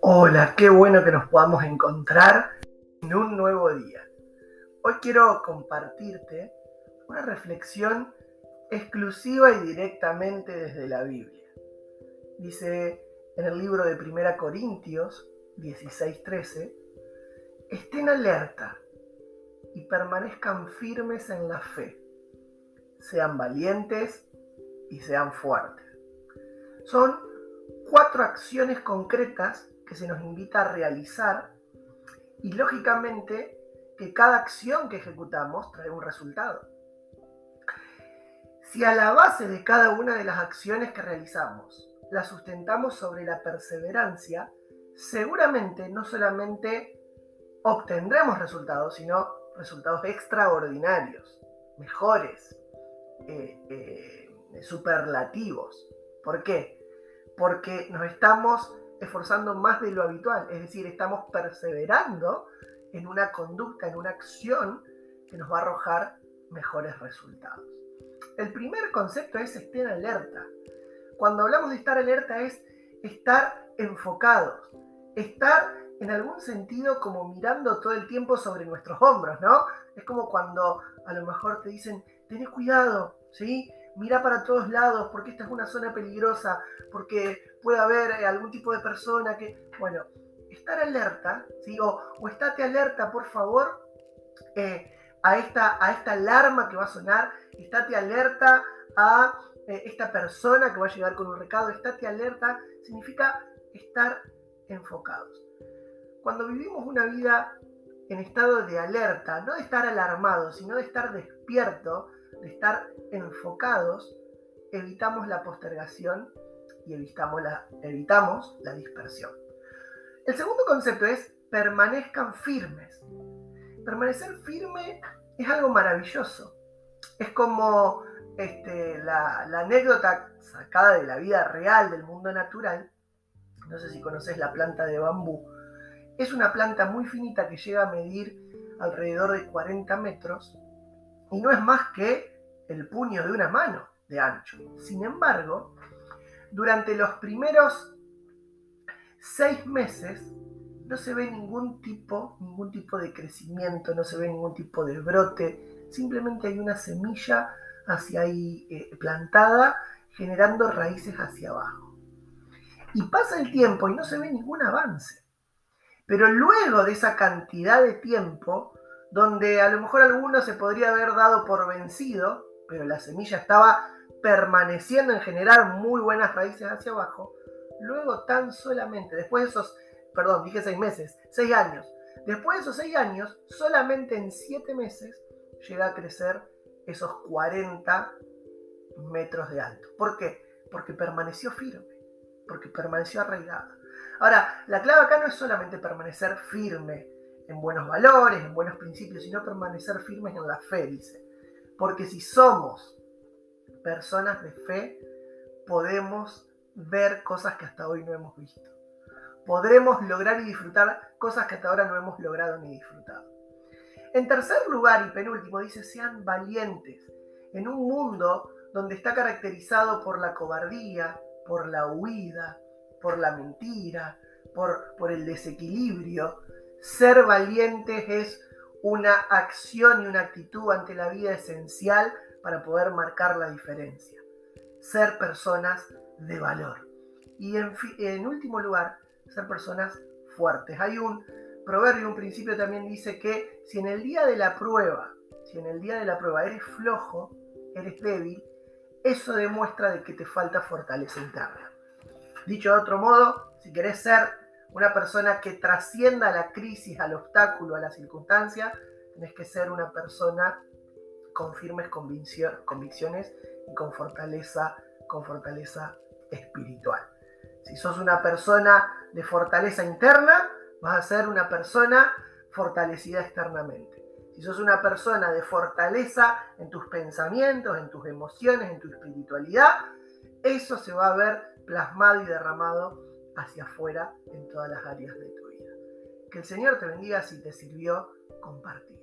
Hola, qué bueno que nos podamos encontrar en un nuevo día. Hoy quiero compartirte una reflexión exclusiva y directamente desde la Biblia. Dice en el libro de 1 Corintios 16:13, estén alerta y permanezcan firmes en la fe, sean valientes y sean fuertes. Son cuatro acciones concretas que se nos invita a realizar y lógicamente que cada acción que ejecutamos trae un resultado. Si a la base de cada una de las acciones que realizamos la sustentamos sobre la perseverancia, seguramente no solamente obtendremos resultados, sino resultados extraordinarios, mejores, eh, eh, superlativos. ¿Por qué? Porque nos estamos esforzando más de lo habitual, es decir, estamos perseverando en una conducta, en una acción que nos va a arrojar mejores resultados. El primer concepto es estar alerta. Cuando hablamos de estar alerta es estar enfocados, estar en algún sentido como mirando todo el tiempo sobre nuestros hombros, ¿no? Es como cuando a lo mejor te dicen, tenés cuidado, ¿sí? Mira para todos lados porque esta es una zona peligrosa, porque puede haber eh, algún tipo de persona que, bueno, estar alerta, ¿sí? o, estate alerta, por favor, eh, a, esta, a esta alarma que va a sonar, estate alerta a eh, esta persona que va a llegar con un recado, estate alerta, significa estar enfocados. Cuando vivimos una vida en estado de alerta, no de estar alarmado, sino de estar despierto, de estar enfocados, evitamos la postergación y evitamos la, evitamos la dispersión. El segundo concepto es permanezcan firmes. Permanecer firme es algo maravilloso. Es como este, la, la, anécdota sacada de la vida real del mundo natural. No sé si conoces la planta de bambú. Es una planta muy finita que llega a medir alrededor de 40 metros y no es más que el puño de una mano de ancho. Sin embargo, durante los primeros seis meses no se ve ningún tipo, ningún tipo de crecimiento, no se ve ningún tipo de brote, simplemente hay una semilla hacia ahí eh, plantada generando raíces hacia abajo. Y pasa el tiempo y no se ve ningún avance. Pero luego de esa cantidad de tiempo, donde a lo mejor alguno se podría haber dado por vencido, pero la semilla estaba permaneciendo en generar muy buenas raíces hacia abajo, luego tan solamente, después de esos, perdón, dije seis meses, seis años, después de esos seis años, solamente en siete meses llega a crecer esos 40 metros de alto. ¿Por qué? Porque permaneció firme, porque permaneció arraigada. Ahora, la clave acá no es solamente permanecer firme en buenos valores, en buenos principios, sino permanecer firmes en la fe, dice. Porque si somos personas de fe, podemos ver cosas que hasta hoy no hemos visto. Podremos lograr y disfrutar cosas que hasta ahora no hemos logrado ni disfrutado. En tercer lugar y penúltimo dice, sean valientes. En un mundo donde está caracterizado por la cobardía, por la huida, por la mentira, por, por el desequilibrio, ser valientes es una acción y una actitud ante la vida esencial para poder marcar la diferencia. Ser personas de valor. Y en, último lugar, ser personas fuertes. Hay un proverbio, un principio también dice que si en el día de la prueba, si en el día de la prueba eres flojo, eres débil, eso demuestra de que te falta fortaleza interna. Dicho de otro modo, si querés ser una persona que trascienda la crisis, al obstáculo, a la circunstancia, tenés que ser una persona con firmes convicciones y con fortaleza, con fortaleza espiritual. Si sos una persona de fortaleza interna, vas a ser una persona fortalecida externamente. Si sos una persona de fortaleza en tus pensamientos, en tus emociones, en tu espiritualidad, eso se va a ver plasmado y derramado hacia afuera en todas las áreas de tu vida. Que el Señor te bendiga si te sirvió compartir.